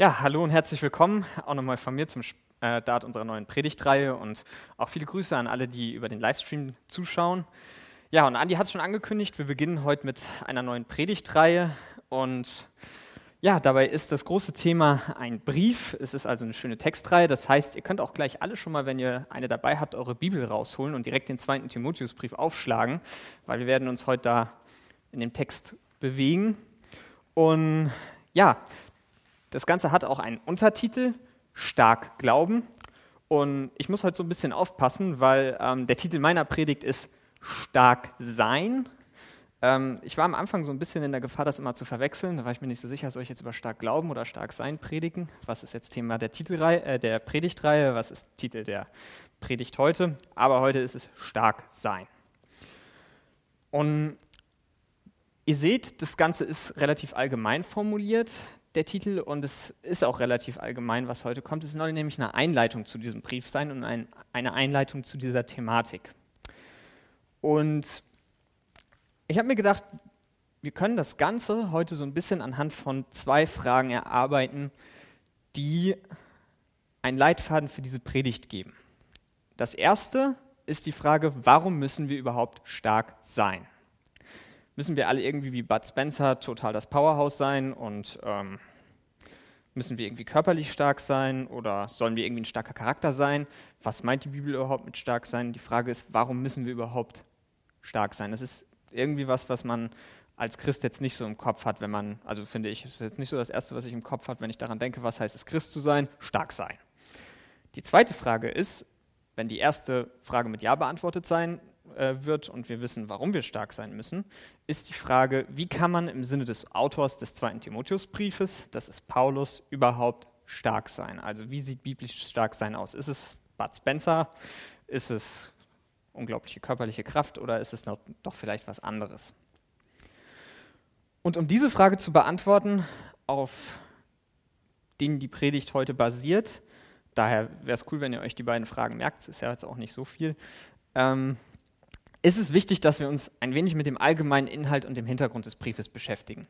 Ja, hallo und herzlich willkommen auch nochmal von mir zum äh, Start unserer neuen Predigtreihe und auch viele Grüße an alle, die über den Livestream zuschauen. Ja, und Andi hat es schon angekündigt, wir beginnen heute mit einer neuen Predigtreihe und ja, dabei ist das große Thema ein Brief. Es ist also eine schöne Textreihe. Das heißt, ihr könnt auch gleich alle schon mal, wenn ihr eine dabei habt, eure Bibel rausholen und direkt den zweiten Timotheusbrief aufschlagen, weil wir werden uns heute da in dem Text bewegen. Und ja, das Ganze hat auch einen Untertitel, Stark Glauben. Und ich muss heute so ein bisschen aufpassen, weil ähm, der Titel meiner Predigt ist Stark Sein. Ähm, ich war am Anfang so ein bisschen in der Gefahr, das immer zu verwechseln. Da war ich mir nicht so sicher, soll ich jetzt über Stark Glauben oder Stark Sein predigen? Was ist jetzt Thema der, Titelreihe, äh, der Predigtreihe? Was ist Titel der Predigt heute? Aber heute ist es Stark Sein. Und Ihr seht, das Ganze ist relativ allgemein formuliert der Titel und es ist auch relativ allgemein, was heute kommt. Es soll nämlich eine Einleitung zu diesem Brief sein und ein, eine Einleitung zu dieser Thematik. Und ich habe mir gedacht, wir können das Ganze heute so ein bisschen anhand von zwei Fragen erarbeiten, die einen Leitfaden für diese Predigt geben. Das erste ist die Frage, warum müssen wir überhaupt stark sein? Müssen wir alle irgendwie wie Bud Spencer total das Powerhouse sein und ähm, müssen wir irgendwie körperlich stark sein oder sollen wir irgendwie ein starker Charakter sein? Was meint die Bibel überhaupt mit stark sein? Die Frage ist, warum müssen wir überhaupt stark sein? Das ist irgendwie was, was man als Christ jetzt nicht so im Kopf hat, wenn man, also finde ich, ist jetzt nicht so das Erste, was ich im Kopf habe, wenn ich daran denke, was heißt es, Christ zu sein? Stark sein. Die zweite Frage ist, wenn die erste Frage mit Ja beantwortet sein äh, wird und wir wissen, warum wir stark sein müssen, ist die Frage, wie kann man im Sinne des Autors des zweiten Timotheusbriefes, das ist Paulus, überhaupt stark sein? Also wie sieht biblisches Starksein aus? Ist es Bud Spencer? Ist es unglaubliche körperliche Kraft oder ist es noch, doch vielleicht was anderes? Und um diese Frage zu beantworten, auf denen die Predigt heute basiert, daher wäre es cool, wenn ihr euch die beiden Fragen merkt, es ist ja jetzt auch nicht so viel, ähm, ist es wichtig, dass wir uns ein wenig mit dem allgemeinen Inhalt und dem Hintergrund des Briefes beschäftigen.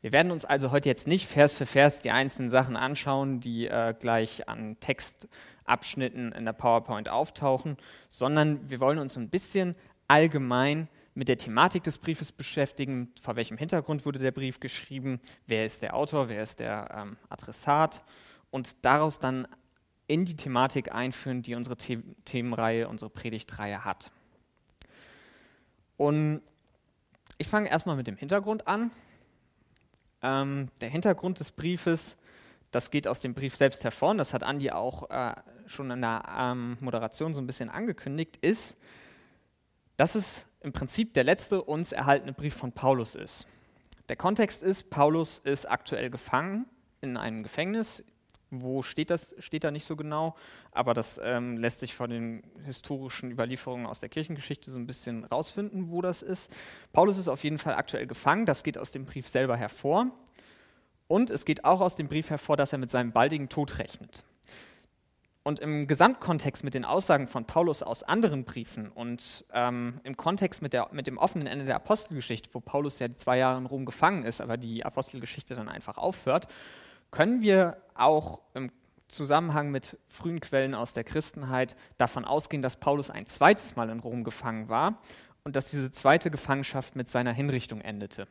Wir werden uns also heute jetzt nicht Vers für Vers die einzelnen Sachen anschauen, die äh, gleich an Textabschnitten in der PowerPoint auftauchen, sondern wir wollen uns ein bisschen allgemein mit der Thematik des Briefes beschäftigen, vor welchem Hintergrund wurde der Brief geschrieben, wer ist der Autor, wer ist der ähm, Adressat und daraus dann in die Thematik einführen, die unsere The Themenreihe, unsere Predigtreihe hat. Und ich fange erstmal mit dem Hintergrund an. Ähm, der Hintergrund des Briefes, das geht aus dem Brief selbst hervor, und das hat Andi auch äh, schon in der ähm, Moderation so ein bisschen angekündigt, ist, dass es im Prinzip der letzte uns erhaltene Brief von Paulus ist. Der Kontext ist, Paulus ist aktuell gefangen in einem Gefängnis wo steht das, steht da nicht so genau, aber das ähm, lässt sich von den historischen Überlieferungen aus der Kirchengeschichte so ein bisschen rausfinden, wo das ist. Paulus ist auf jeden Fall aktuell gefangen, das geht aus dem Brief selber hervor. Und es geht auch aus dem Brief hervor, dass er mit seinem baldigen Tod rechnet. Und im Gesamtkontext mit den Aussagen von Paulus aus anderen Briefen und ähm, im Kontext mit, der, mit dem offenen Ende der Apostelgeschichte, wo Paulus ja zwei Jahre in Rom gefangen ist, aber die Apostelgeschichte dann einfach aufhört, können wir auch im Zusammenhang mit frühen Quellen aus der Christenheit davon ausgehen, dass Paulus ein zweites Mal in Rom gefangen war und dass diese zweite Gefangenschaft mit seiner Hinrichtung endete.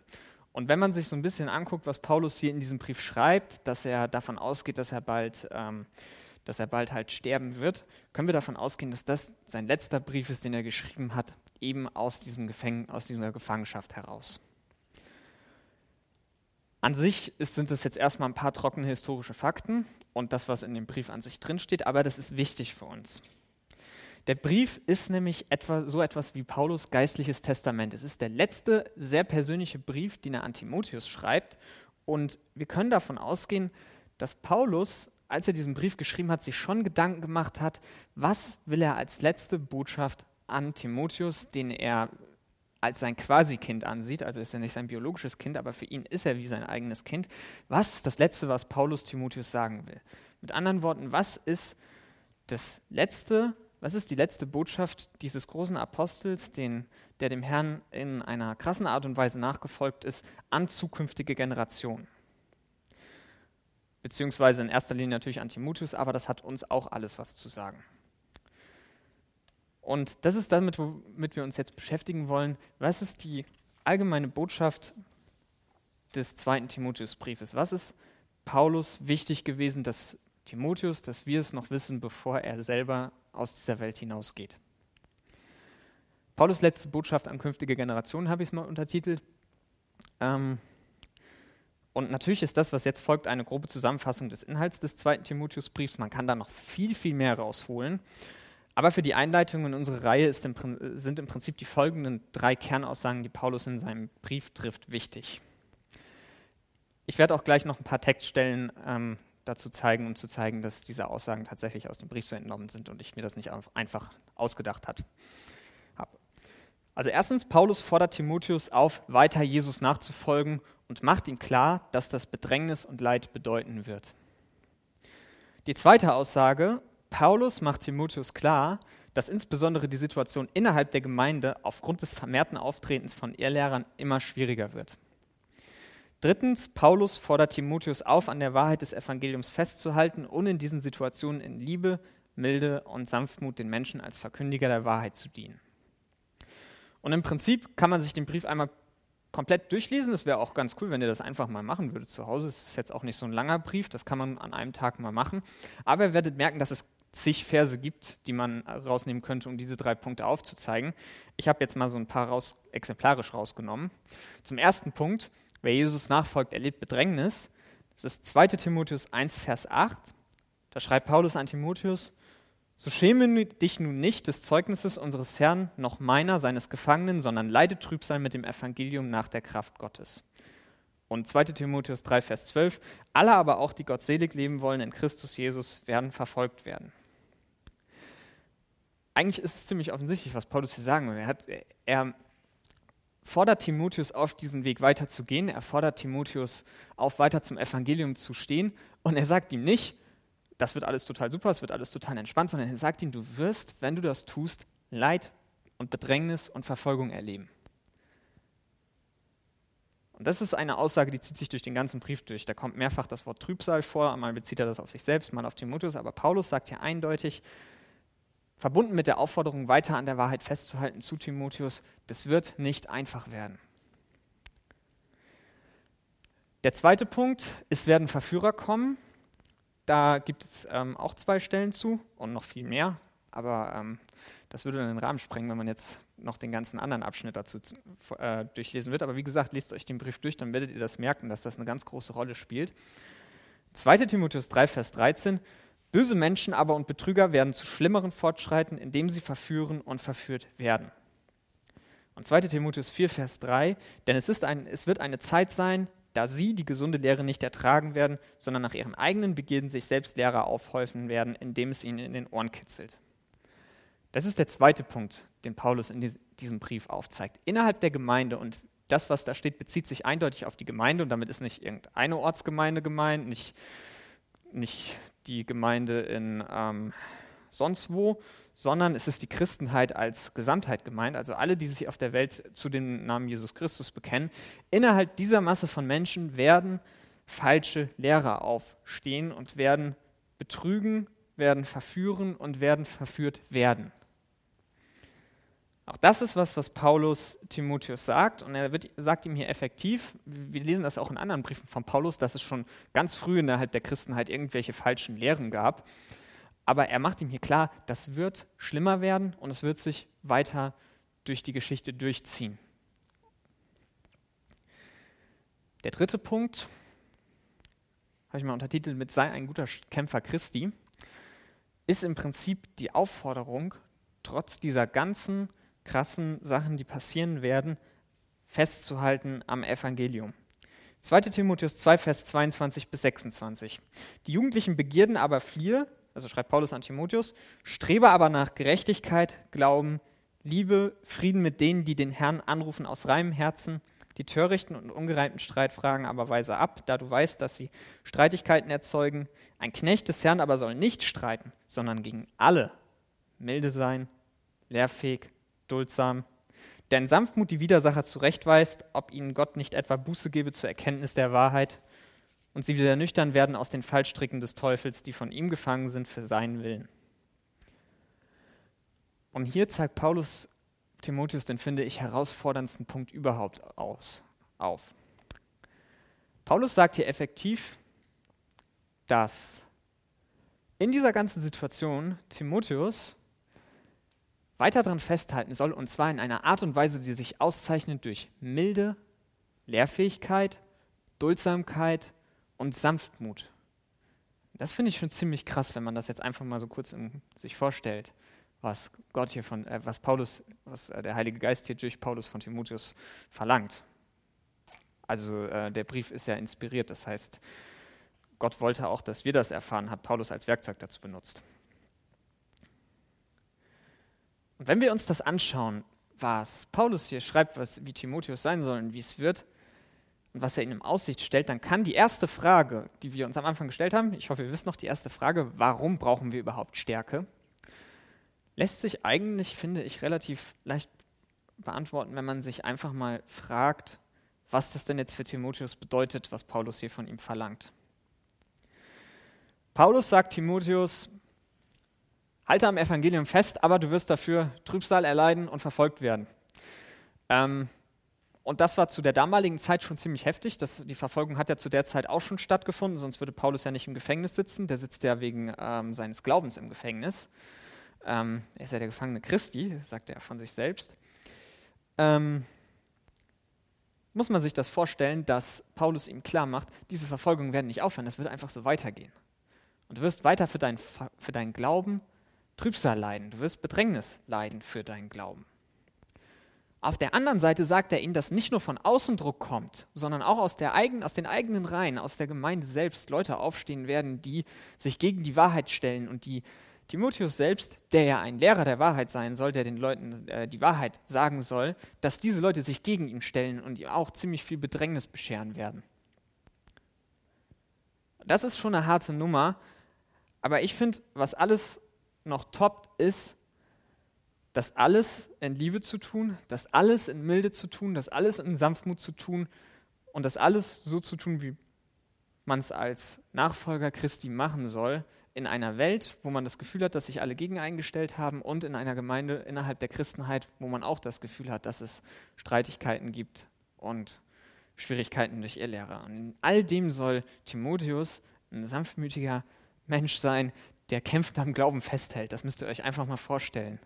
Und wenn man sich so ein bisschen anguckt, was Paulus hier in diesem Brief schreibt, dass er davon ausgeht, dass er bald, ähm, dass er bald halt sterben wird, können wir davon ausgehen, dass das sein letzter Brief ist, den er geschrieben hat, eben aus, diesem Gefäng aus dieser Gefangenschaft heraus. An sich ist, sind es jetzt erstmal ein paar trockene historische Fakten und das, was in dem Brief an sich drinsteht, aber das ist wichtig für uns. Der Brief ist nämlich etwa, so etwas wie Paulus geistliches Testament. Es ist der letzte sehr persönliche Brief, den er an Timotheus schreibt. Und wir können davon ausgehen, dass Paulus, als er diesen Brief geschrieben hat, sich schon Gedanken gemacht hat, was will er als letzte Botschaft an Timotheus, den er als sein Quasi-Kind ansieht, also ist er nicht sein biologisches Kind, aber für ihn ist er wie sein eigenes Kind. Was ist das Letzte, was Paulus Timotheus sagen will? Mit anderen Worten, was ist das Letzte, was ist die letzte Botschaft dieses großen Apostels, den, der dem Herrn in einer krassen Art und Weise nachgefolgt ist, an zukünftige Generationen? beziehungsweise in erster Linie natürlich an Timotheus, aber das hat uns auch alles was zu sagen. Und das ist damit, womit wir uns jetzt beschäftigen wollen. Was ist die allgemeine Botschaft des zweiten Timotheusbriefes? Was ist Paulus wichtig gewesen, dass Timotheus, dass wir es noch wissen, bevor er selber aus dieser Welt hinausgeht? Paulus letzte Botschaft an künftige Generationen habe ich es mal untertitelt. Ähm, und natürlich ist das, was jetzt folgt, eine grobe Zusammenfassung des Inhalts des zweiten Timotheusbriefs. Man kann da noch viel, viel mehr rausholen. Aber für die Einleitung in unsere Reihe im, sind im Prinzip die folgenden drei Kernaussagen, die Paulus in seinem Brief trifft, wichtig. Ich werde auch gleich noch ein paar Textstellen ähm, dazu zeigen, um zu zeigen, dass diese Aussagen tatsächlich aus dem Brief so entnommen sind und ich mir das nicht einfach ausgedacht habe. Also erstens, Paulus fordert Timotheus auf, weiter Jesus nachzufolgen und macht ihm klar, dass das Bedrängnis und Leid bedeuten wird. Die zweite Aussage, Paulus macht Timotheus klar, dass insbesondere die Situation innerhalb der Gemeinde aufgrund des vermehrten Auftretens von Irrlehrern immer schwieriger wird. Drittens, Paulus fordert Timotheus auf, an der Wahrheit des Evangeliums festzuhalten und in diesen Situationen in Liebe, Milde und Sanftmut den Menschen als Verkündiger der Wahrheit zu dienen. Und im Prinzip kann man sich den Brief einmal komplett durchlesen. Das wäre auch ganz cool, wenn ihr das einfach mal machen würdet zu Hause. Es ist jetzt auch nicht so ein langer Brief, das kann man an einem Tag mal machen. Aber ihr werdet merken, dass es zig Verse gibt, die man rausnehmen könnte, um diese drei Punkte aufzuzeigen. Ich habe jetzt mal so ein paar raus, exemplarisch rausgenommen. Zum ersten Punkt, wer Jesus nachfolgt, erlebt Bedrängnis. Das ist 2 Timotheus 1, Vers 8. Da schreibt Paulus an Timotheus, so schäme dich nun nicht des Zeugnisses unseres Herrn, noch meiner, seines Gefangenen, sondern leide Trübsal mit dem Evangelium nach der Kraft Gottes. Und 2 Timotheus 3, Vers 12, alle aber auch, die Gott selig leben wollen in Christus Jesus, werden verfolgt werden. Eigentlich ist es ziemlich offensichtlich, was Paulus hier sagen will. Er, hat, er fordert Timotheus auf, diesen Weg weiterzugehen. Er fordert Timotheus auf, weiter zum Evangelium zu stehen. Und er sagt ihm nicht, das wird alles total super, es wird alles total entspannt, sondern er sagt ihm, du wirst, wenn du das tust, Leid und Bedrängnis und Verfolgung erleben. Und das ist eine Aussage, die zieht sich durch den ganzen Brief durch. Da kommt mehrfach das Wort Trübsal vor, einmal bezieht er das auf sich selbst, mal auf Timotheus, aber Paulus sagt hier eindeutig, verbunden mit der Aufforderung, weiter an der Wahrheit festzuhalten zu Timotheus, das wird nicht einfach werden. Der zweite Punkt, es werden Verführer kommen. Da gibt es ähm, auch zwei Stellen zu und noch viel mehr, aber ähm, das würde den Rahmen sprengen, wenn man jetzt noch den ganzen anderen Abschnitt dazu äh, durchlesen wird. Aber wie gesagt, lest euch den Brief durch, dann werdet ihr das merken, dass das eine ganz große Rolle spielt. 2 Timotheus 3, Vers 13. Böse Menschen aber und Betrüger werden zu schlimmeren fortschreiten, indem sie verführen und verführt werden. Und 2 Timotheus 4, Vers 3. Denn es, ist ein, es wird eine Zeit sein, da sie die gesunde Lehre nicht ertragen werden, sondern nach ihren eigenen Begierden sich selbst Lehrer aufhäufen werden, indem es ihnen in den Ohren kitzelt. Das ist der zweite Punkt, den Paulus in diesem Brief aufzeigt. Innerhalb der Gemeinde, und das, was da steht, bezieht sich eindeutig auf die Gemeinde, und damit ist nicht irgendeine Ortsgemeinde gemeint, nicht, nicht die Gemeinde in ähm, sonst wo, sondern es ist die Christenheit als Gesamtheit gemeint, also alle, die sich auf der Welt zu dem Namen Jesus Christus bekennen. Innerhalb dieser Masse von Menschen werden falsche Lehrer aufstehen und werden betrügen, werden verführen und werden verführt werden. Auch das ist was, was Paulus Timotheus sagt und er wird, sagt ihm hier effektiv, wir lesen das auch in anderen Briefen von Paulus, dass es schon ganz früh innerhalb der Christenheit irgendwelche falschen Lehren gab aber er macht ihm hier klar, das wird schlimmer werden und es wird sich weiter durch die Geschichte durchziehen. Der dritte Punkt habe ich mal untertitelt mit Sei ein guter Kämpfer Christi, ist im Prinzip die Aufforderung, trotz dieser ganzen krassen Sachen, die passieren werden, festzuhalten am Evangelium. 2 Timotheus 2, Vers 22 bis 26. Die jugendlichen Begierden aber fliehe, also schreibt Paulus an Timotheus, strebe aber nach Gerechtigkeit, Glauben, Liebe, Frieden mit denen, die den Herrn anrufen aus reinem Herzen, die törichten und ungereimten Streitfragen aber weise ab, da du weißt, dass sie Streitigkeiten erzeugen. Ein Knecht des Herrn aber soll nicht streiten, sondern gegen alle milde sein, lehrfähig, duldsam, denn Sanftmut die Widersacher zurechtweist, ob ihnen Gott nicht etwa Buße gebe zur Erkenntnis der Wahrheit und sie wieder nüchtern werden aus den Fallstricken des Teufels, die von ihm gefangen sind für seinen Willen. Und hier zeigt Paulus Timotheus den, finde ich, herausforderndsten Punkt überhaupt aus, auf. Paulus sagt hier effektiv, dass in dieser ganzen Situation Timotheus weiter daran festhalten soll, und zwar in einer Art und Weise, die sich auszeichnet durch Milde, Lehrfähigkeit, Duldsamkeit und Sanftmut. Das finde ich schon ziemlich krass, wenn man das jetzt einfach mal so kurz sich vorstellt, was Gott hier von, äh, was Paulus, was äh, der Heilige Geist hier durch Paulus von Timotheus verlangt. Also äh, der Brief ist ja inspiriert, das heißt, Gott wollte auch, dass wir das erfahren, hat Paulus als Werkzeug dazu benutzt. Und wenn wir uns das anschauen, was Paulus hier schreibt, was, wie Timotheus sein soll und wie es wird, und was er ihnen in Aussicht stellt, dann kann die erste Frage, die wir uns am Anfang gestellt haben, ich hoffe, ihr wisst noch die erste Frage, warum brauchen wir überhaupt Stärke, lässt sich eigentlich, finde ich, relativ leicht beantworten, wenn man sich einfach mal fragt, was das denn jetzt für Timotheus bedeutet, was Paulus hier von ihm verlangt. Paulus sagt Timotheus, halte am Evangelium fest, aber du wirst dafür Trübsal erleiden und verfolgt werden. Ähm, und das war zu der damaligen Zeit schon ziemlich heftig. Das, die Verfolgung hat ja zu der Zeit auch schon stattgefunden, sonst würde Paulus ja nicht im Gefängnis sitzen. Der sitzt ja wegen ähm, seines Glaubens im Gefängnis. Ähm, er ist ja der Gefangene Christi, sagt er von sich selbst. Ähm, muss man sich das vorstellen, dass Paulus ihm klar macht, diese Verfolgungen werden nicht aufhören, das wird einfach so weitergehen. Und du wirst weiter für, dein, für deinen Glauben Trübsal leiden, du wirst Bedrängnis leiden für deinen Glauben. Auf der anderen Seite sagt er ihnen, dass nicht nur von außen Druck kommt, sondern auch aus, der eigen, aus den eigenen Reihen, aus der Gemeinde selbst Leute aufstehen werden, die sich gegen die Wahrheit stellen und die Timotheus selbst, der ja ein Lehrer der Wahrheit sein soll, der den Leuten äh, die Wahrheit sagen soll, dass diese Leute sich gegen ihn stellen und ihm auch ziemlich viel Bedrängnis bescheren werden. Das ist schon eine harte Nummer, aber ich finde, was alles noch toppt, ist, das alles in Liebe zu tun, das alles in Milde zu tun, das alles in Sanftmut zu tun und das alles so zu tun, wie man es als Nachfolger Christi machen soll, in einer Welt, wo man das Gefühl hat, dass sich alle gegen eingestellt haben und in einer Gemeinde innerhalb der Christenheit, wo man auch das Gefühl hat, dass es Streitigkeiten gibt und Schwierigkeiten durch ihr Lehrer. Und in all dem soll Timotheus ein sanftmütiger Mensch sein, der kämpfend am Glauben festhält. Das müsst ihr euch einfach mal vorstellen,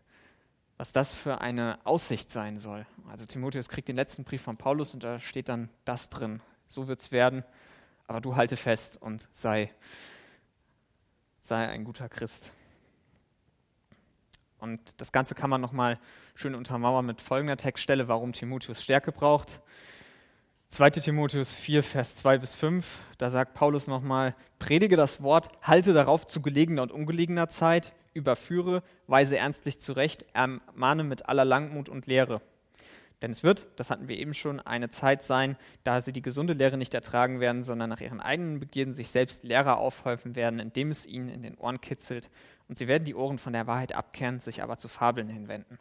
was das für eine Aussicht sein soll. Also Timotheus kriegt den letzten Brief von Paulus und da steht dann das drin. So wird es werden, aber du halte fest und sei sei ein guter Christ. Und das Ganze kann man nochmal schön untermauern mit folgender Textstelle, warum Timotheus Stärke braucht. 2 Timotheus 4, Vers 2 bis 5, da sagt Paulus nochmal, predige das Wort, halte darauf zu gelegener und ungelegener Zeit, überführe, weise ernstlich zurecht, ermahne mit aller Langmut und Lehre. Denn es wird, das hatten wir eben schon, eine Zeit sein, da sie die gesunde Lehre nicht ertragen werden, sondern nach ihren eigenen Begierden sich selbst Lehrer aufhäufen werden, indem es ihnen in den Ohren kitzelt. Und sie werden die Ohren von der Wahrheit abkehren, sich aber zu Fabeln hinwenden.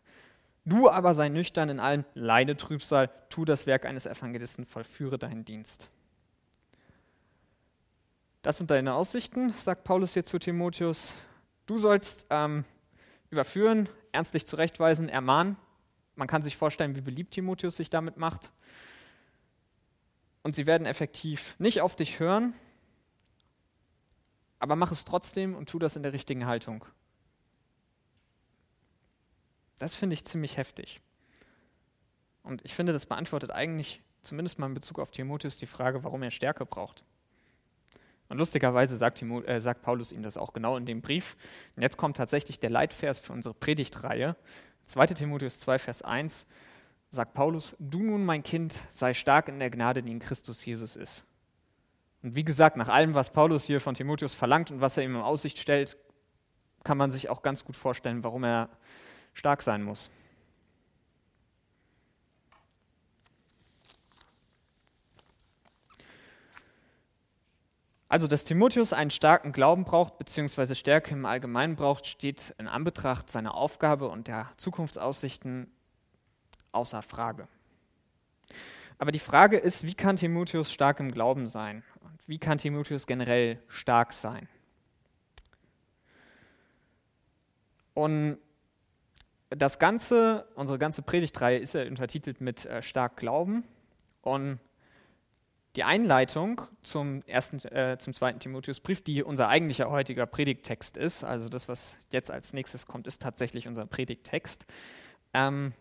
Du aber sei nüchtern in allem, leide Trübsal, tu das Werk eines Evangelisten, vollführe deinen Dienst. Das sind deine Aussichten, sagt Paulus hier zu Timotheus. Du sollst ähm, überführen, ernstlich zurechtweisen, ermahnen, man kann sich vorstellen, wie beliebt Timotheus sich damit macht. Und sie werden effektiv nicht auf dich hören, aber mach es trotzdem und tu das in der richtigen Haltung. Das finde ich ziemlich heftig. Und ich finde, das beantwortet eigentlich, zumindest mal in Bezug auf Timotheus, die Frage, warum er Stärke braucht. Und lustigerweise sagt, äh, sagt Paulus ihm das auch genau in dem Brief. Und jetzt kommt tatsächlich der Leitvers für unsere Predigtreihe. 2 Timotheus 2, Vers 1 sagt Paulus, du nun, mein Kind, sei stark in der Gnade, die in Christus Jesus ist. Und wie gesagt, nach allem, was Paulus hier von Timotheus verlangt und was er ihm in Aussicht stellt, kann man sich auch ganz gut vorstellen, warum er stark sein muss. Also, dass Timotheus einen starken Glauben braucht, beziehungsweise Stärke im Allgemeinen braucht, steht in Anbetracht seiner Aufgabe und der Zukunftsaussichten außer Frage. Aber die Frage ist, wie kann Timotheus stark im Glauben sein? Und wie kann Timotheus generell stark sein? Und das Ganze, unsere ganze Predigtreihe ist ja untertitelt mit äh, stark Glauben. Und die Einleitung zum, ersten, äh, zum zweiten Timotheusbrief, die unser eigentlicher heutiger Predigttext ist, also das, was jetzt als nächstes kommt, ist tatsächlich unser Predigttext. Ähm,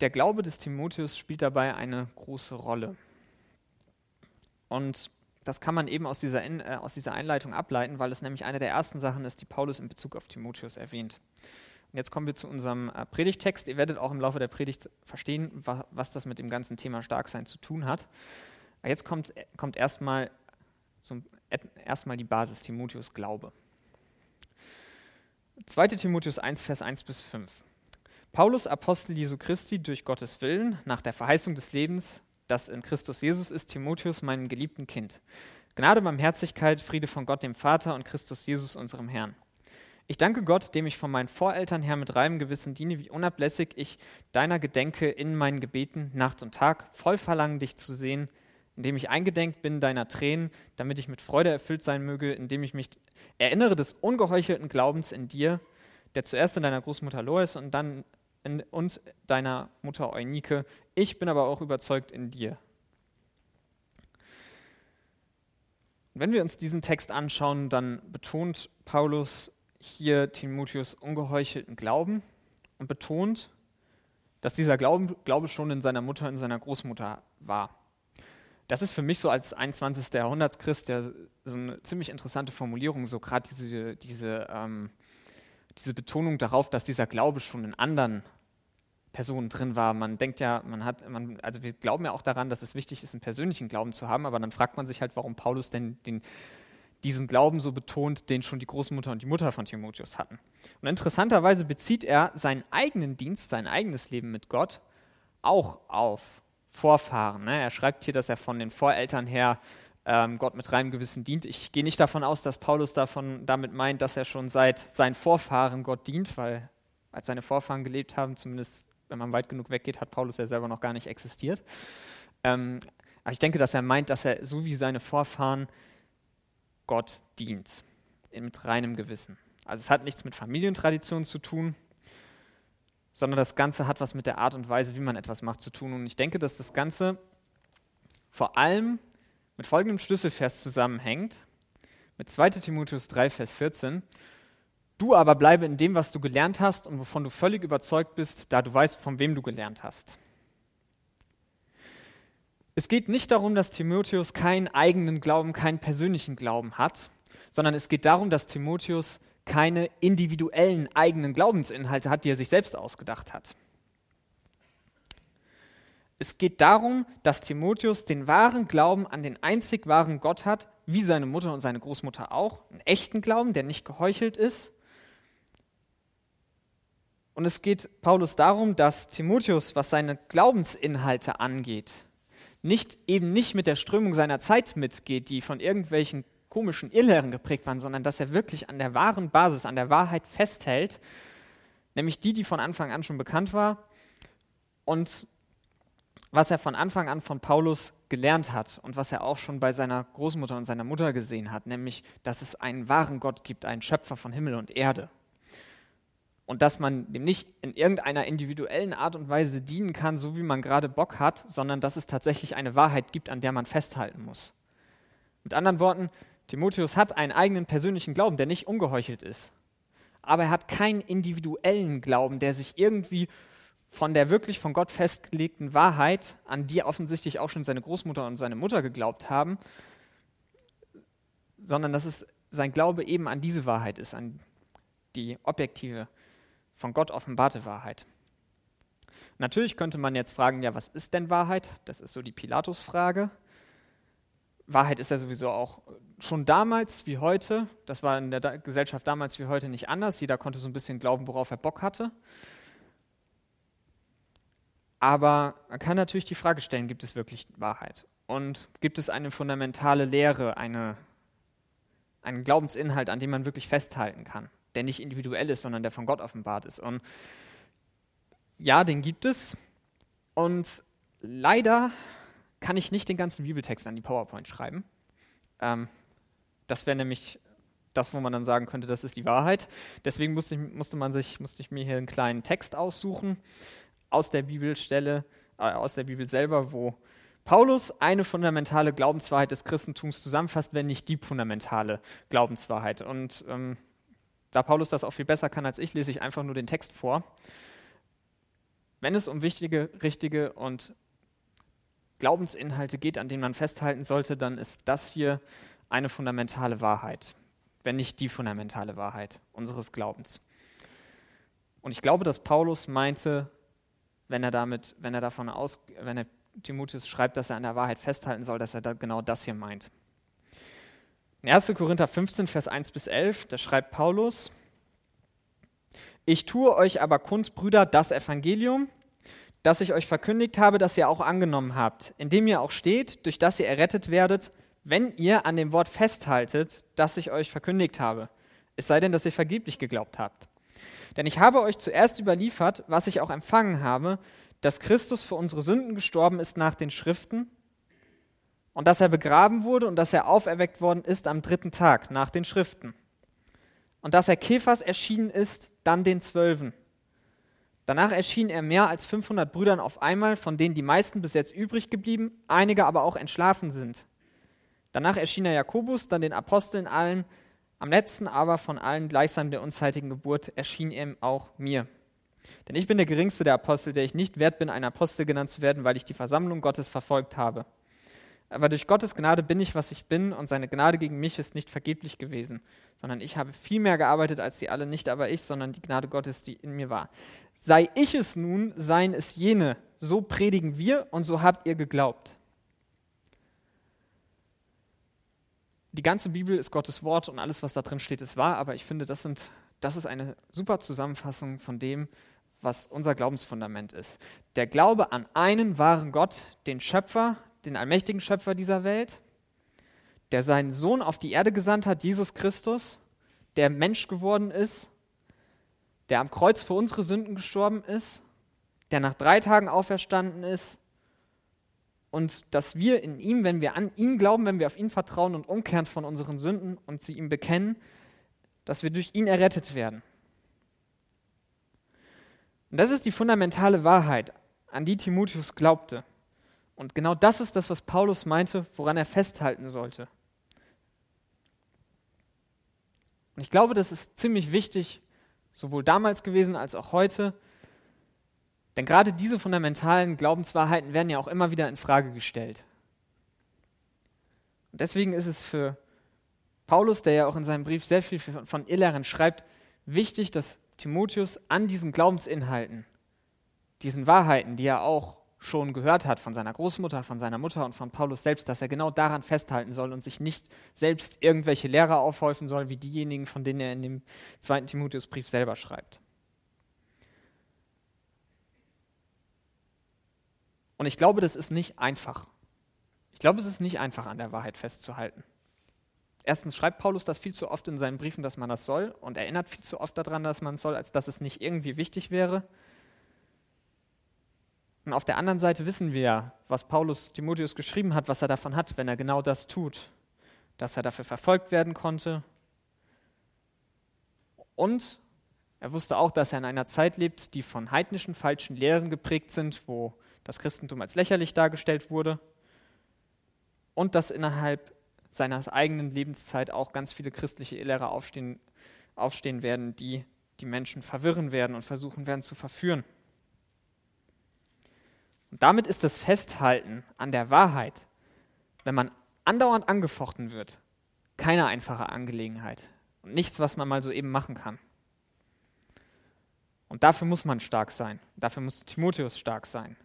der Glaube des Timotheus spielt dabei eine große Rolle. Und das kann man eben aus dieser, äh, aus dieser Einleitung ableiten, weil es nämlich eine der ersten Sachen ist, die Paulus in Bezug auf Timotheus erwähnt. Und jetzt kommen wir zu unserem äh, Predigtext. Ihr werdet auch im Laufe der Predigt verstehen, wa was das mit dem ganzen Thema Starksein zu tun hat. Aber jetzt kommt, kommt erstmal erstmal die Basis Timotheus Glaube. 2. Timotheus 1, Vers 1 bis 5. Paulus, Apostel Jesu Christi, durch Gottes Willen, nach der Verheißung des Lebens, das in Christus Jesus ist, Timotheus, meinem geliebten Kind. Gnade, Barmherzigkeit, Friede von Gott, dem Vater und Christus Jesus, unserem Herrn. Ich danke Gott, dem ich von meinen Voreltern her mit reinem Gewissen diene, wie unablässig ich deiner gedenke in meinen Gebeten Nacht und Tag, voll Verlangen, dich zu sehen, indem ich eingedenk bin deiner Tränen, damit ich mit Freude erfüllt sein möge, indem ich mich erinnere des ungeheuchelten Glaubens in dir, der zuerst in deiner Großmutter Lois und dann und deiner Mutter Eunike. Ich bin aber auch überzeugt in dir. Wenn wir uns diesen Text anschauen, dann betont Paulus hier Timotheus ungeheuchelten Glauben und betont, dass dieser Glaube, Glaube schon in seiner Mutter, in seiner Großmutter war. Das ist für mich so als 21. Jahrhundertschrist ja so eine ziemlich interessante Formulierung, so gerade diese, diese ähm, diese Betonung darauf, dass dieser Glaube schon in anderen Personen drin war. Man denkt ja, man hat, man, also wir glauben ja auch daran, dass es wichtig ist, einen persönlichen Glauben zu haben, aber dann fragt man sich halt, warum Paulus denn den, diesen Glauben so betont, den schon die Großmutter und die Mutter von Timotheus hatten. Und interessanterweise bezieht er seinen eigenen Dienst, sein eigenes Leben mit Gott auch auf Vorfahren. Ne? Er schreibt hier, dass er von den Voreltern her ähm, Gott mit reinem Gewissen dient. Ich gehe nicht davon aus, dass Paulus davon, damit meint, dass er schon seit seinen Vorfahren Gott dient, weil als seine Vorfahren gelebt haben, zumindest wenn man weit genug weggeht, hat Paulus ja selber noch gar nicht existiert. Ähm, aber ich denke, dass er meint, dass er so wie seine Vorfahren Gott dient, mit reinem Gewissen. Also es hat nichts mit Familientradition zu tun, sondern das Ganze hat was mit der Art und Weise, wie man etwas macht, zu tun. Und ich denke, dass das Ganze vor allem mit folgendem Schlüsselvers zusammenhängt, mit 2 Timotheus 3, Vers 14. Du aber bleibe in dem, was du gelernt hast und wovon du völlig überzeugt bist, da du weißt, von wem du gelernt hast. Es geht nicht darum, dass Timotheus keinen eigenen Glauben, keinen persönlichen Glauben hat, sondern es geht darum, dass Timotheus keine individuellen eigenen Glaubensinhalte hat, die er sich selbst ausgedacht hat. Es geht darum, dass Timotheus den wahren Glauben an den einzig wahren Gott hat, wie seine Mutter und seine Großmutter auch. Einen echten Glauben, der nicht geheuchelt ist. Und es geht Paulus darum, dass Timotheus, was seine Glaubensinhalte angeht, nicht eben nicht mit der Strömung seiner Zeit mitgeht, die von irgendwelchen komischen Irrlehren geprägt waren, sondern dass er wirklich an der wahren Basis, an der Wahrheit festhält, nämlich die, die von Anfang an schon bekannt war und was er von Anfang an von Paulus gelernt hat und was er auch schon bei seiner Großmutter und seiner Mutter gesehen hat, nämlich, dass es einen wahren Gott gibt, einen Schöpfer von Himmel und Erde. Und dass man dem nicht in irgendeiner individuellen Art und Weise dienen kann, so wie man gerade Bock hat, sondern dass es tatsächlich eine Wahrheit gibt, an der man festhalten muss. Mit anderen Worten, Timotheus hat einen eigenen persönlichen Glauben, der nicht ungeheuchelt ist. Aber er hat keinen individuellen Glauben, der sich irgendwie von der wirklich von Gott festgelegten Wahrheit, an die offensichtlich auch schon seine Großmutter und seine Mutter geglaubt haben, sondern dass es sein Glaube eben an diese Wahrheit ist, an die objektive, von Gott offenbarte Wahrheit. Natürlich könnte man jetzt fragen, ja, was ist denn Wahrheit? Das ist so die Pilatus-Frage. Wahrheit ist ja sowieso auch schon damals wie heute, das war in der Gesellschaft damals wie heute nicht anders, jeder konnte so ein bisschen glauben, worauf er Bock hatte. Aber man kann natürlich die Frage stellen, gibt es wirklich Wahrheit? Und gibt es eine fundamentale Lehre, eine, einen Glaubensinhalt, an dem man wirklich festhalten kann, der nicht individuell ist, sondern der von Gott offenbart ist? Und ja, den gibt es. Und leider kann ich nicht den ganzen Bibeltext an die PowerPoint schreiben. Ähm, das wäre nämlich das, wo man dann sagen könnte, das ist die Wahrheit. Deswegen musste, musste, man sich, musste ich mir hier einen kleinen Text aussuchen aus der Bibelstelle, äh, aus der Bibel selber, wo Paulus eine fundamentale Glaubenswahrheit des Christentums zusammenfasst, wenn nicht die fundamentale Glaubenswahrheit. Und ähm, da Paulus das auch viel besser kann als ich, lese ich einfach nur den Text vor. Wenn es um wichtige, richtige und Glaubensinhalte geht, an denen man festhalten sollte, dann ist das hier eine fundamentale Wahrheit, wenn nicht die fundamentale Wahrheit unseres Glaubens. Und ich glaube, dass Paulus meinte, wenn er damit, wenn er davon aus, wenn er Timotheus schreibt, dass er an der Wahrheit festhalten soll, dass er da genau das hier meint. In 1. Korinther 15, Vers 1 bis 11, da schreibt Paulus, ich tue euch aber kund, Brüder, das Evangelium, das ich euch verkündigt habe, das ihr auch angenommen habt, in dem ihr auch steht, durch das ihr errettet werdet, wenn ihr an dem Wort festhaltet, das ich euch verkündigt habe. Es sei denn, dass ihr vergeblich geglaubt habt. Denn ich habe euch zuerst überliefert, was ich auch empfangen habe, dass Christus für unsere Sünden gestorben ist nach den Schriften und dass er begraben wurde und dass er auferweckt worden ist am dritten Tag nach den Schriften und dass er Kephas erschienen ist, dann den Zwölfen. Danach erschien er mehr als 500 Brüdern auf einmal, von denen die meisten bis jetzt übrig geblieben, einige aber auch entschlafen sind. Danach erschien er Jakobus, dann den Aposteln allen, am letzten aber von allen gleichsam der unzeitigen Geburt erschien ihm auch mir. Denn ich bin der geringste der Apostel, der ich nicht wert bin, ein Apostel genannt zu werden, weil ich die Versammlung Gottes verfolgt habe. Aber durch Gottes Gnade bin ich, was ich bin, und seine Gnade gegen mich ist nicht vergeblich gewesen, sondern ich habe viel mehr gearbeitet als sie alle, nicht aber ich, sondern die Gnade Gottes, die in mir war. Sei ich es nun, seien es jene, so predigen wir und so habt ihr geglaubt. Die ganze Bibel ist Gottes Wort und alles, was da drin steht, ist wahr, aber ich finde, das, sind, das ist eine super Zusammenfassung von dem, was unser Glaubensfundament ist. Der Glaube an einen wahren Gott, den Schöpfer, den allmächtigen Schöpfer dieser Welt, der seinen Sohn auf die Erde gesandt hat, Jesus Christus, der Mensch geworden ist, der am Kreuz für unsere Sünden gestorben ist, der nach drei Tagen auferstanden ist und dass wir in ihm, wenn wir an ihn glauben, wenn wir auf ihn vertrauen und umkehren von unseren Sünden und sie ihm bekennen, dass wir durch ihn errettet werden. Und das ist die fundamentale Wahrheit, an die Timotheus glaubte. Und genau das ist das, was Paulus meinte, woran er festhalten sollte. Und ich glaube, das ist ziemlich wichtig, sowohl damals gewesen als auch heute. Denn gerade diese fundamentalen Glaubenswahrheiten werden ja auch immer wieder in Frage gestellt. Und deswegen ist es für Paulus, der ja auch in seinem Brief sehr viel von Irrlehren schreibt, wichtig, dass Timotheus an diesen Glaubensinhalten, diesen Wahrheiten, die er auch schon gehört hat von seiner Großmutter, von seiner Mutter und von Paulus selbst, dass er genau daran festhalten soll und sich nicht selbst irgendwelche Lehrer aufhäufen soll, wie diejenigen, von denen er in dem zweiten Timotheusbrief selber schreibt. Und ich glaube, das ist nicht einfach. Ich glaube, es ist nicht einfach, an der Wahrheit festzuhalten. Erstens schreibt Paulus das viel zu oft in seinen Briefen, dass man das soll und erinnert viel zu oft daran, dass man es soll, als dass es nicht irgendwie wichtig wäre. Und auf der anderen Seite wissen wir, was Paulus Timotheus geschrieben hat, was er davon hat, wenn er genau das tut, dass er dafür verfolgt werden konnte. Und er wusste auch, dass er in einer Zeit lebt, die von heidnischen falschen Lehren geprägt sind, wo das Christentum als lächerlich dargestellt wurde. Und dass innerhalb seiner eigenen Lebenszeit auch ganz viele christliche Lehrer aufstehen, aufstehen werden, die die Menschen verwirren werden und versuchen werden zu verführen. Und damit ist das Festhalten an der Wahrheit, wenn man andauernd angefochten wird, keine einfache Angelegenheit und nichts, was man mal so eben machen kann. Und dafür muss man stark sein. Dafür muss Timotheus stark sein.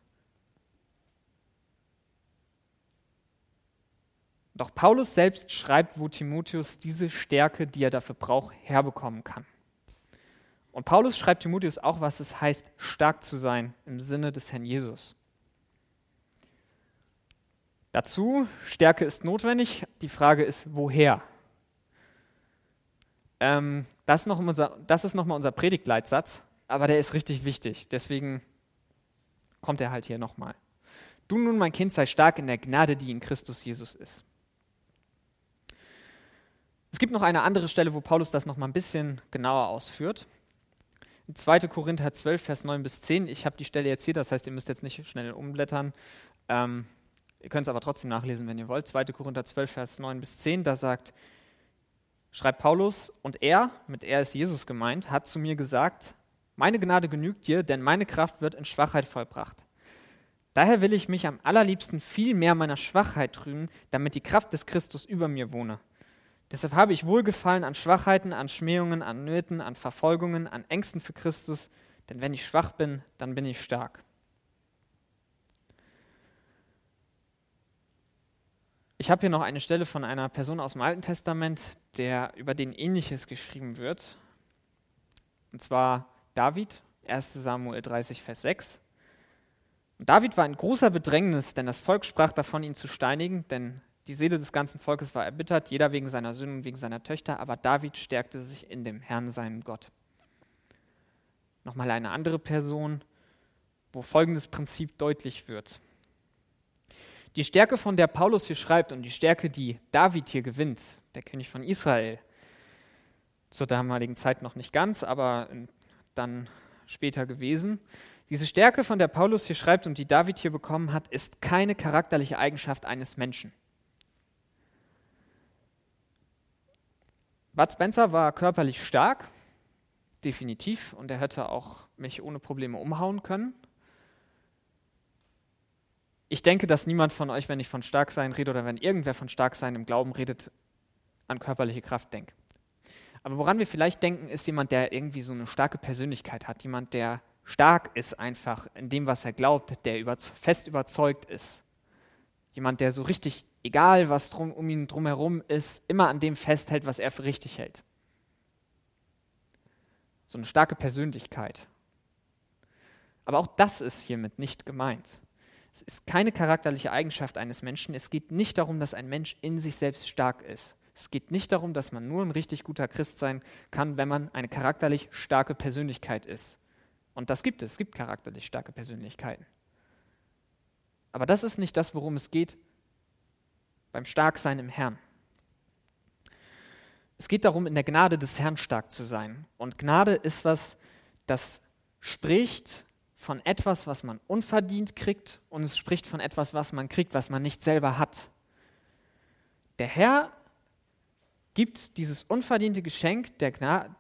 Doch Paulus selbst schreibt, wo Timotheus diese Stärke, die er dafür braucht, herbekommen kann. Und Paulus schreibt Timotheus auch, was es heißt, stark zu sein im Sinne des Herrn Jesus. Dazu, Stärke ist notwendig, die Frage ist, woher? Ähm, das, ist noch unser, das ist nochmal unser Predigtleitsatz, aber der ist richtig wichtig, deswegen kommt er halt hier nochmal. Du nun, mein Kind, sei stark in der Gnade, die in Christus Jesus ist. Es gibt noch eine andere Stelle, wo Paulus das noch mal ein bisschen genauer ausführt. In 2. Korinther 12, Vers 9 bis 10. Ich habe die Stelle jetzt hier, das heißt, ihr müsst jetzt nicht schnell umblättern. Ähm, ihr könnt es aber trotzdem nachlesen, wenn ihr wollt. 2. Korinther 12, Vers 9 bis 10, da sagt, schreibt Paulus, und er, mit er ist Jesus gemeint, hat zu mir gesagt, meine Gnade genügt dir, denn meine Kraft wird in Schwachheit vollbracht. Daher will ich mich am allerliebsten viel mehr meiner Schwachheit rühmen, damit die Kraft des Christus über mir wohne. Deshalb habe ich Wohlgefallen an Schwachheiten, an Schmähungen, an Nöten, an Verfolgungen, an Ängsten für Christus, denn wenn ich schwach bin, dann bin ich stark. Ich habe hier noch eine Stelle von einer Person aus dem Alten Testament, der über den ähnliches geschrieben wird. Und zwar David, 1 Samuel 30, Vers 6. Und David war in großer Bedrängnis, denn das Volk sprach davon, ihn zu steinigen, denn die Seele des ganzen Volkes war erbittert, jeder wegen seiner Sünden und wegen seiner Töchter, aber David stärkte sich in dem Herrn, seinem Gott. Nochmal eine andere Person, wo folgendes Prinzip deutlich wird. Die Stärke, von der Paulus hier schreibt und die Stärke, die David hier gewinnt, der König von Israel, zur damaligen Zeit noch nicht ganz, aber dann später gewesen, diese Stärke, von der Paulus hier schreibt und die David hier bekommen hat, ist keine charakterliche Eigenschaft eines Menschen. Bud Spencer war körperlich stark, definitiv, und er hätte auch mich ohne Probleme umhauen können. Ich denke, dass niemand von euch, wenn ich von Starksein rede oder wenn irgendwer von Starksein im Glauben redet, an körperliche Kraft denkt. Aber woran wir vielleicht denken, ist jemand, der irgendwie so eine starke Persönlichkeit hat, jemand, der stark ist einfach in dem, was er glaubt, der über, fest überzeugt ist. Jemand, der so richtig, egal was drum, um ihn drumherum ist, immer an dem festhält, was er für richtig hält. So eine starke Persönlichkeit. Aber auch das ist hiermit nicht gemeint. Es ist keine charakterliche Eigenschaft eines Menschen. Es geht nicht darum, dass ein Mensch in sich selbst stark ist. Es geht nicht darum, dass man nur ein richtig guter Christ sein kann, wenn man eine charakterlich starke Persönlichkeit ist. Und das gibt es. Es gibt charakterlich starke Persönlichkeiten. Aber das ist nicht das, worum es geht beim Starksein im Herrn. Es geht darum, in der Gnade des Herrn stark zu sein. Und Gnade ist was, das spricht von etwas, was man unverdient kriegt, und es spricht von etwas, was man kriegt, was man nicht selber hat. Der Herr gibt dieses unverdiente Geschenk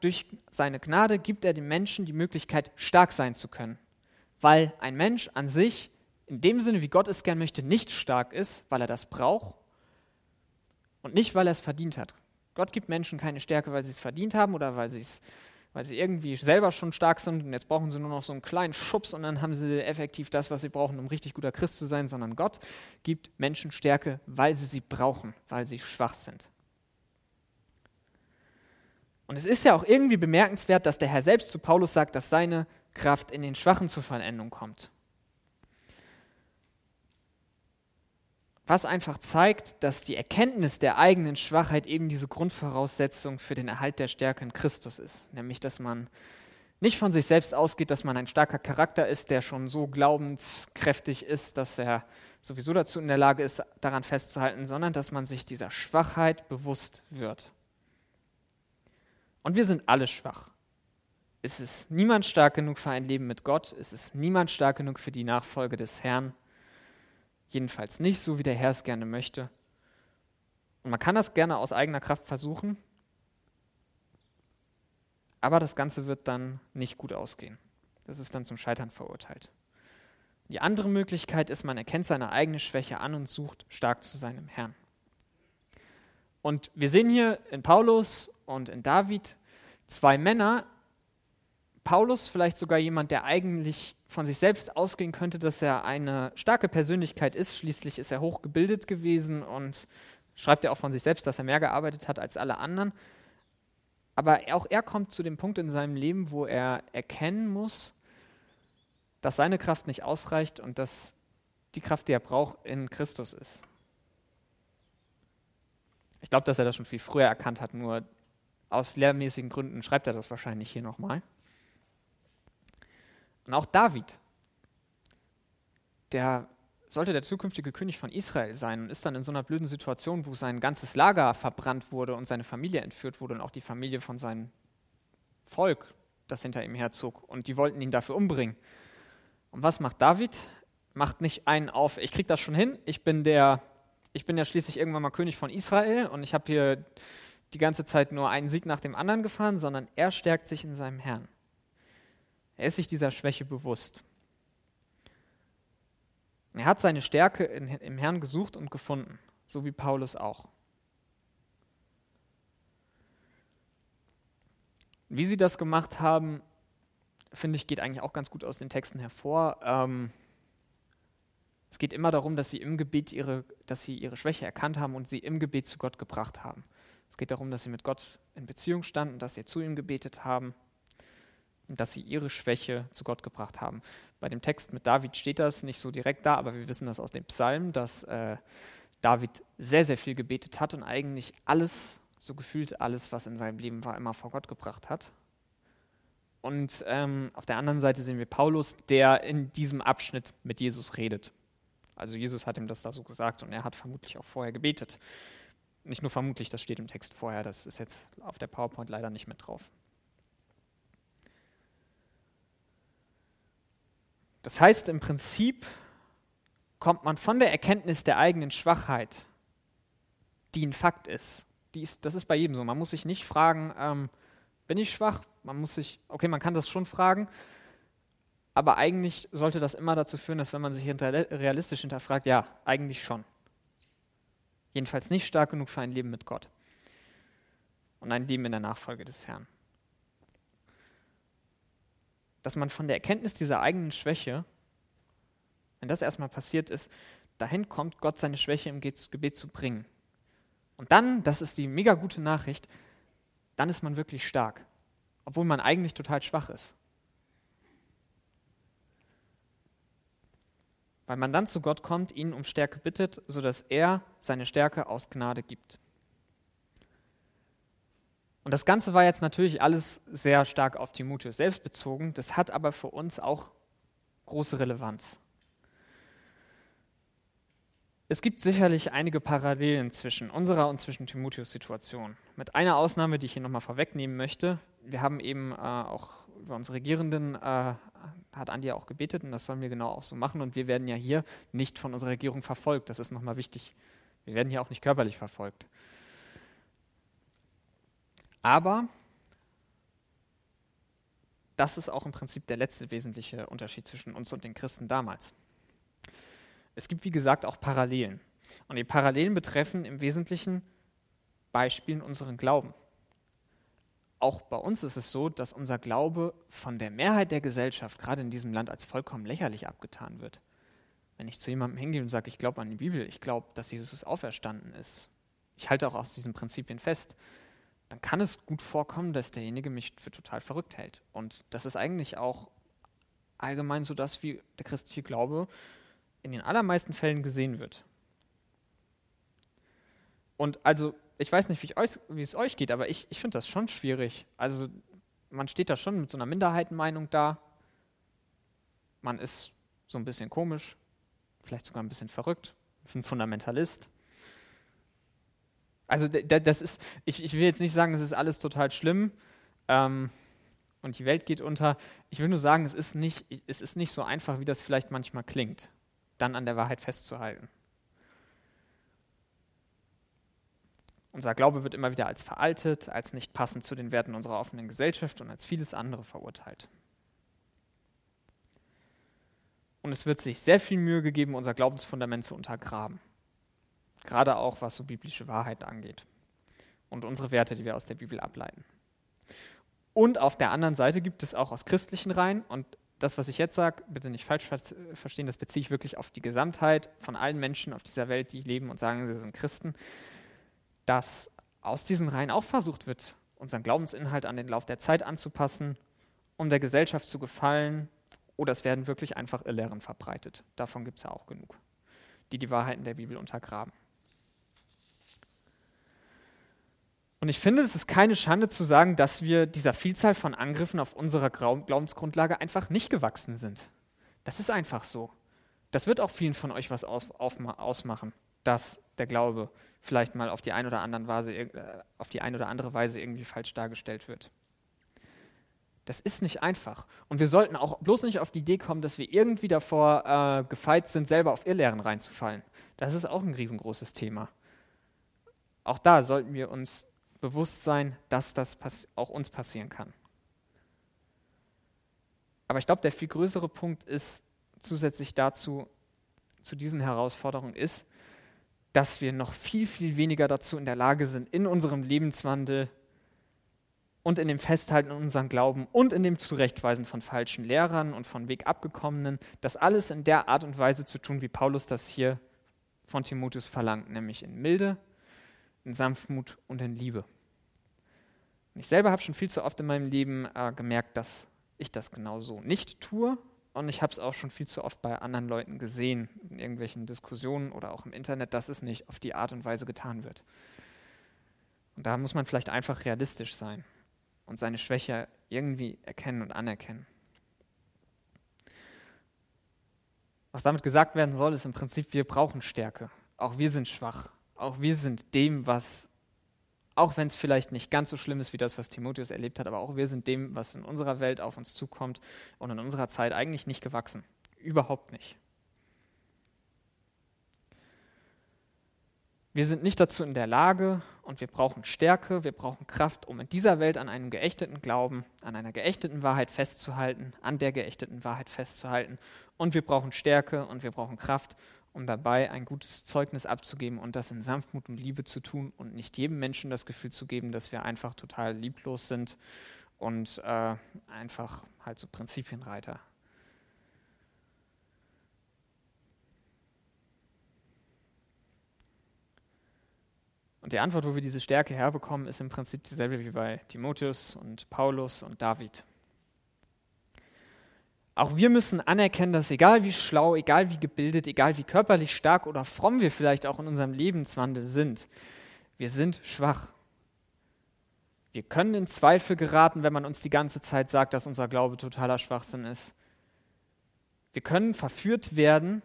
durch seine Gnade gibt er dem Menschen die Möglichkeit, stark sein zu können. Weil ein Mensch an sich, in dem Sinne, wie Gott es gern möchte, nicht stark ist, weil er das braucht und nicht, weil er es verdient hat. Gott gibt Menschen keine Stärke, weil sie es verdient haben oder weil, weil sie irgendwie selber schon stark sind und jetzt brauchen sie nur noch so einen kleinen Schubs und dann haben sie effektiv das, was sie brauchen, um richtig guter Christ zu sein, sondern Gott gibt Menschen Stärke, weil sie sie brauchen, weil sie schwach sind. Und es ist ja auch irgendwie bemerkenswert, dass der Herr selbst zu Paulus sagt, dass seine Kraft in den Schwachen zur Vollendung kommt. Was einfach zeigt, dass die Erkenntnis der eigenen Schwachheit eben diese Grundvoraussetzung für den Erhalt der Stärke in Christus ist. Nämlich, dass man nicht von sich selbst ausgeht, dass man ein starker Charakter ist, der schon so glaubenskräftig ist, dass er sowieso dazu in der Lage ist, daran festzuhalten, sondern dass man sich dieser Schwachheit bewusst wird. Und wir sind alle schwach. Es ist niemand stark genug für ein Leben mit Gott. Es ist niemand stark genug für die Nachfolge des Herrn. Jedenfalls nicht so, wie der Herr es gerne möchte. Und man kann das gerne aus eigener Kraft versuchen, aber das Ganze wird dann nicht gut ausgehen. Das ist dann zum Scheitern verurteilt. Die andere Möglichkeit ist, man erkennt seine eigene Schwäche an und sucht stark zu sein im Herrn. Und wir sehen hier in Paulus und in David zwei Männer, Paulus vielleicht sogar jemand, der eigentlich von sich selbst ausgehen könnte, dass er eine starke Persönlichkeit ist. Schließlich ist er hochgebildet gewesen und schreibt er auch von sich selbst, dass er mehr gearbeitet hat als alle anderen. Aber auch er kommt zu dem Punkt in seinem Leben, wo er erkennen muss, dass seine Kraft nicht ausreicht und dass die Kraft, die er braucht, in Christus ist. Ich glaube, dass er das schon viel früher erkannt hat, nur aus lehrmäßigen Gründen schreibt er das wahrscheinlich hier nochmal. Und auch David, der sollte der zukünftige König von Israel sein und ist dann in so einer blöden Situation, wo sein ganzes Lager verbrannt wurde und seine Familie entführt wurde und auch die Familie von seinem Volk, das hinter ihm herzog. Und die wollten ihn dafür umbringen. Und was macht David? Macht nicht einen auf, ich krieg das schon hin, ich bin der, ich bin ja schließlich irgendwann mal König von Israel und ich habe hier die ganze Zeit nur einen Sieg nach dem anderen gefahren, sondern er stärkt sich in seinem Herrn. Er ist sich dieser Schwäche bewusst. Er hat seine Stärke in, im Herrn gesucht und gefunden, so wie Paulus auch. Wie sie das gemacht haben, finde ich, geht eigentlich auch ganz gut aus den Texten hervor. Ähm, es geht immer darum, dass sie im Gebet ihre, dass sie ihre Schwäche erkannt haben und sie im Gebet zu Gott gebracht haben. Es geht darum, dass sie mit Gott in Beziehung standen, dass sie zu ihm gebetet haben dass sie ihre Schwäche zu Gott gebracht haben. Bei dem Text mit David steht das nicht so direkt da, aber wir wissen das aus dem Psalm, dass äh, David sehr, sehr viel gebetet hat und eigentlich alles, so gefühlt alles, was in seinem Leben war, immer vor Gott gebracht hat. Und ähm, auf der anderen Seite sehen wir Paulus, der in diesem Abschnitt mit Jesus redet. Also Jesus hat ihm das da so gesagt und er hat vermutlich auch vorher gebetet. Nicht nur vermutlich, das steht im Text vorher, das ist jetzt auf der PowerPoint leider nicht mit drauf. Das heißt, im Prinzip kommt man von der Erkenntnis der eigenen Schwachheit, die ein Fakt ist. ist das ist bei jedem so. Man muss sich nicht fragen, ähm, bin ich schwach? Man muss sich, okay, man kann das schon fragen, aber eigentlich sollte das immer dazu führen, dass wenn man sich hinter, realistisch hinterfragt, ja, eigentlich schon. Jedenfalls nicht stark genug für ein Leben mit Gott und ein Leben in der Nachfolge des Herrn dass man von der Erkenntnis dieser eigenen Schwäche, wenn das erstmal passiert ist, dahin kommt, Gott seine Schwäche im Gebet zu bringen. Und dann, das ist die mega gute Nachricht, dann ist man wirklich stark, obwohl man eigentlich total schwach ist. Weil man dann zu Gott kommt, ihn um Stärke bittet, sodass er seine Stärke aus Gnade gibt. Und das Ganze war jetzt natürlich alles sehr stark auf Timotheus selbst bezogen. Das hat aber für uns auch große Relevanz. Es gibt sicherlich einige Parallelen zwischen unserer und zwischen Timotheus Situation. Mit einer Ausnahme, die ich hier nochmal vorwegnehmen möchte. Wir haben eben äh, auch über unsere Regierenden, äh, hat Andi auch gebetet und das sollen wir genau auch so machen. Und wir werden ja hier nicht von unserer Regierung verfolgt. Das ist nochmal wichtig. Wir werden hier auch nicht körperlich verfolgt. Aber das ist auch im Prinzip der letzte wesentliche Unterschied zwischen uns und den Christen damals. Es gibt, wie gesagt, auch Parallelen. Und die Parallelen betreffen im Wesentlichen Beispielen unseren Glauben. Auch bei uns ist es so, dass unser Glaube von der Mehrheit der Gesellschaft, gerade in diesem Land, als vollkommen lächerlich abgetan wird. Wenn ich zu jemandem hingehe und sage, ich glaube an die Bibel, ich glaube, dass Jesus auferstanden ist, ich halte auch aus diesen Prinzipien fest, dann kann es gut vorkommen, dass derjenige mich für total verrückt hält. Und das ist eigentlich auch allgemein so das, wie der christliche Glaube in den allermeisten Fällen gesehen wird. Und also, ich weiß nicht, wie, euch, wie es euch geht, aber ich, ich finde das schon schwierig. Also, man steht da schon mit so einer Minderheitenmeinung da. Man ist so ein bisschen komisch, vielleicht sogar ein bisschen verrückt, ein Fundamentalist. Also das ist, ich, ich will jetzt nicht sagen, es ist alles total schlimm ähm, und die Welt geht unter. Ich will nur sagen, es ist, nicht, es ist nicht so einfach, wie das vielleicht manchmal klingt, dann an der Wahrheit festzuhalten. Unser Glaube wird immer wieder als veraltet, als nicht passend zu den Werten unserer offenen Gesellschaft und als vieles andere verurteilt. Und es wird sich sehr viel Mühe gegeben, unser Glaubensfundament zu untergraben gerade auch was so biblische Wahrheit angeht und unsere Werte, die wir aus der Bibel ableiten. Und auf der anderen Seite gibt es auch aus christlichen Reihen, und das, was ich jetzt sage, bitte nicht falsch verstehen, das beziehe ich wirklich auf die Gesamtheit von allen Menschen auf dieser Welt, die leben und sagen, sie sind Christen, dass aus diesen Reihen auch versucht wird, unseren Glaubensinhalt an den Lauf der Zeit anzupassen, um der Gesellschaft zu gefallen, oder es werden wirklich einfach Irrlehren verbreitet. Davon gibt es ja auch genug, die die Wahrheiten der Bibel untergraben. Und ich finde, es ist keine Schande zu sagen, dass wir dieser Vielzahl von Angriffen auf unserer Glaubensgrundlage einfach nicht gewachsen sind. Das ist einfach so. Das wird auch vielen von euch was aus, auf, ausmachen, dass der Glaube vielleicht mal auf die, ein oder anderen Weise, äh, auf die ein oder andere Weise irgendwie falsch dargestellt wird. Das ist nicht einfach. Und wir sollten auch bloß nicht auf die Idee kommen, dass wir irgendwie davor äh, gefeit sind, selber auf Irrlehren reinzufallen. Das ist auch ein riesengroßes Thema. Auch da sollten wir uns bewusst sein, dass das auch uns passieren kann. Aber ich glaube, der viel größere Punkt ist zusätzlich dazu, zu diesen Herausforderungen ist, dass wir noch viel, viel weniger dazu in der Lage sind, in unserem Lebenswandel und in dem Festhalten an unserem Glauben und in dem Zurechtweisen von falschen Lehrern und von Wegabgekommenen, das alles in der Art und Weise zu tun, wie Paulus das hier von Timotheus verlangt, nämlich in Milde, in Sanftmut und in Liebe. Und ich selber habe schon viel zu oft in meinem Leben äh, gemerkt, dass ich das genau so nicht tue. Und ich habe es auch schon viel zu oft bei anderen Leuten gesehen, in irgendwelchen Diskussionen oder auch im Internet, dass es nicht auf die Art und Weise getan wird. Und da muss man vielleicht einfach realistisch sein und seine Schwäche irgendwie erkennen und anerkennen. Was damit gesagt werden soll, ist im Prinzip, wir brauchen Stärke. Auch wir sind schwach. Auch wir sind dem, was, auch wenn es vielleicht nicht ganz so schlimm ist wie das, was Timotheus erlebt hat, aber auch wir sind dem, was in unserer Welt auf uns zukommt und in unserer Zeit eigentlich nicht gewachsen. Überhaupt nicht. Wir sind nicht dazu in der Lage und wir brauchen Stärke, wir brauchen Kraft, um in dieser Welt an einem geächteten Glauben, an einer geächteten Wahrheit festzuhalten, an der geächteten Wahrheit festzuhalten. Und wir brauchen Stärke und wir brauchen Kraft, um dabei ein gutes Zeugnis abzugeben und das in Sanftmut und Liebe zu tun und nicht jedem Menschen das Gefühl zu geben, dass wir einfach total lieblos sind und äh, einfach halt so Prinzipienreiter Und die Antwort, wo wir diese Stärke herbekommen, ist im Prinzip dieselbe wie bei Timotheus und Paulus und David. Auch wir müssen anerkennen, dass egal wie schlau, egal wie gebildet, egal wie körperlich stark oder fromm wir vielleicht auch in unserem Lebenswandel sind, wir sind schwach. Wir können in Zweifel geraten, wenn man uns die ganze Zeit sagt, dass unser Glaube totaler Schwachsinn ist. Wir können verführt werden,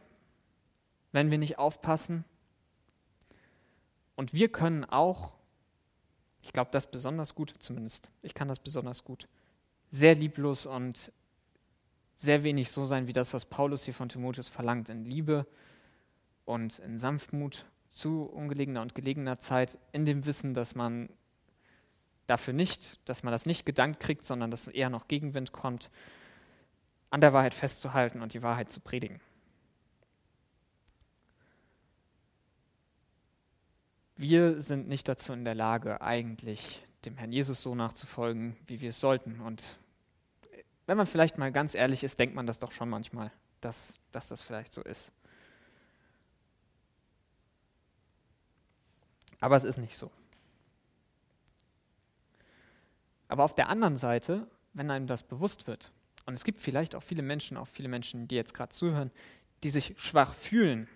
wenn wir nicht aufpassen. Und wir können auch, ich glaube das besonders gut zumindest, ich kann das besonders gut, sehr lieblos und sehr wenig so sein wie das, was Paulus hier von Timotheus verlangt, in Liebe und in Sanftmut zu ungelegener und gelegener Zeit, in dem Wissen, dass man dafür nicht, dass man das nicht gedankt kriegt, sondern dass eher noch Gegenwind kommt, an der Wahrheit festzuhalten und die Wahrheit zu predigen. Wir sind nicht dazu in der Lage, eigentlich dem Herrn Jesus so nachzufolgen, wie wir es sollten. Und wenn man vielleicht mal ganz ehrlich ist, denkt man das doch schon manchmal, dass, dass das vielleicht so ist. Aber es ist nicht so. Aber auf der anderen Seite, wenn einem das bewusst wird, und es gibt vielleicht auch viele Menschen, auch viele Menschen, die jetzt gerade zuhören, die sich schwach fühlen,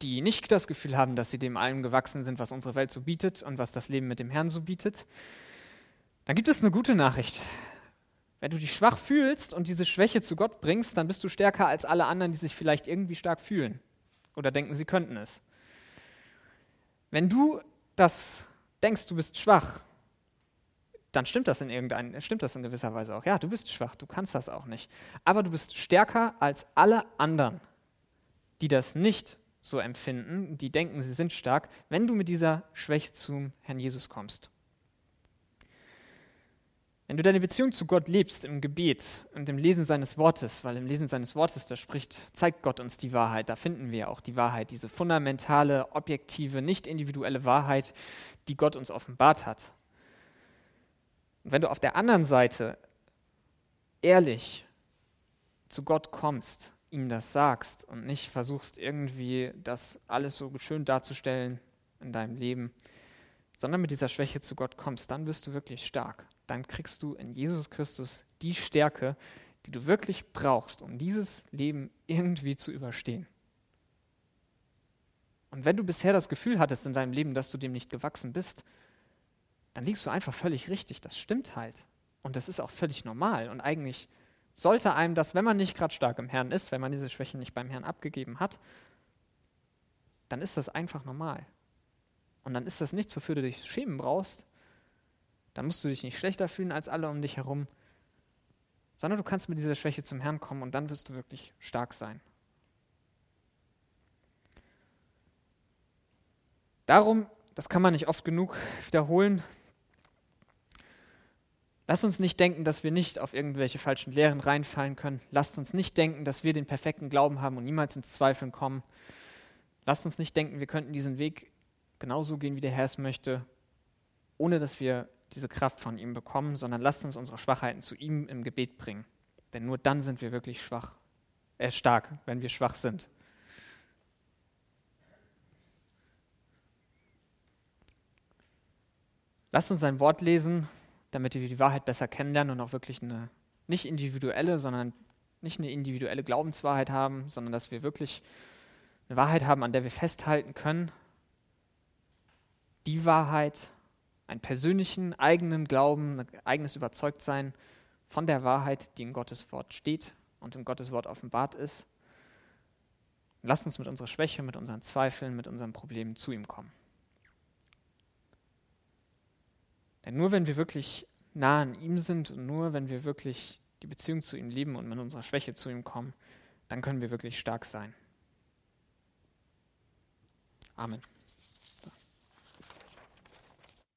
die nicht das Gefühl haben, dass sie dem allem gewachsen sind, was unsere Welt so bietet und was das Leben mit dem Herrn so bietet, dann gibt es eine gute Nachricht. Wenn du dich schwach fühlst und diese Schwäche zu Gott bringst, dann bist du stärker als alle anderen, die sich vielleicht irgendwie stark fühlen oder denken, sie könnten es. Wenn du das denkst, du bist schwach, dann stimmt das in irgendein, stimmt das in gewisser Weise auch. Ja, du bist schwach, du kannst das auch nicht. Aber du bist stärker als alle anderen, die das nicht so empfinden, die denken, sie sind stark, wenn du mit dieser Schwäche zum Herrn Jesus kommst. Wenn du deine Beziehung zu Gott lebst im Gebet und im Lesen seines Wortes, weil im Lesen seines Wortes, da spricht, zeigt Gott uns die Wahrheit, da finden wir auch die Wahrheit, diese fundamentale, objektive, nicht individuelle Wahrheit, die Gott uns offenbart hat. Und wenn du auf der anderen Seite ehrlich zu Gott kommst, ihm das sagst und nicht versuchst irgendwie das alles so schön darzustellen in deinem Leben, sondern mit dieser Schwäche zu Gott kommst, dann wirst du wirklich stark. Dann kriegst du in Jesus Christus die Stärke, die du wirklich brauchst, um dieses Leben irgendwie zu überstehen. Und wenn du bisher das Gefühl hattest in deinem Leben, dass du dem nicht gewachsen bist, dann liegst du einfach völlig richtig. Das stimmt halt. Und das ist auch völlig normal. Und eigentlich sollte einem das, wenn man nicht gerade stark im Herrn ist, wenn man diese Schwäche nicht beim Herrn abgegeben hat, dann ist das einfach normal. Und dann ist das nichts, wofür du dich schämen brauchst. Dann musst du dich nicht schlechter fühlen als alle um dich herum, sondern du kannst mit dieser Schwäche zum Herrn kommen und dann wirst du wirklich stark sein. Darum, das kann man nicht oft genug wiederholen, Lasst uns nicht denken, dass wir nicht auf irgendwelche falschen Lehren reinfallen können. Lasst uns nicht denken, dass wir den perfekten Glauben haben und niemals ins Zweifeln kommen. Lasst uns nicht denken, wir könnten diesen Weg genauso gehen, wie der Herr es möchte, ohne dass wir diese Kraft von ihm bekommen, sondern lasst uns unsere Schwachheiten zu ihm im Gebet bringen. Denn nur dann sind wir wirklich schwach, äh, stark, wenn wir schwach sind. Lasst uns sein Wort lesen, damit wir die Wahrheit besser kennenlernen und auch wirklich eine nicht individuelle, sondern nicht eine individuelle Glaubenswahrheit haben, sondern dass wir wirklich eine Wahrheit haben, an der wir festhalten können. Die Wahrheit, einen persönlichen, eigenen Glauben, ein eigenes Überzeugtsein von der Wahrheit, die in Gottes Wort steht und in Gottes Wort offenbart ist. Lasst uns mit unserer Schwäche, mit unseren Zweifeln, mit unseren Problemen zu ihm kommen. Denn nur wenn wir wirklich nah an ihm sind und nur wenn wir wirklich die Beziehung zu ihm lieben und mit unserer Schwäche zu ihm kommen, dann können wir wirklich stark sein. Amen.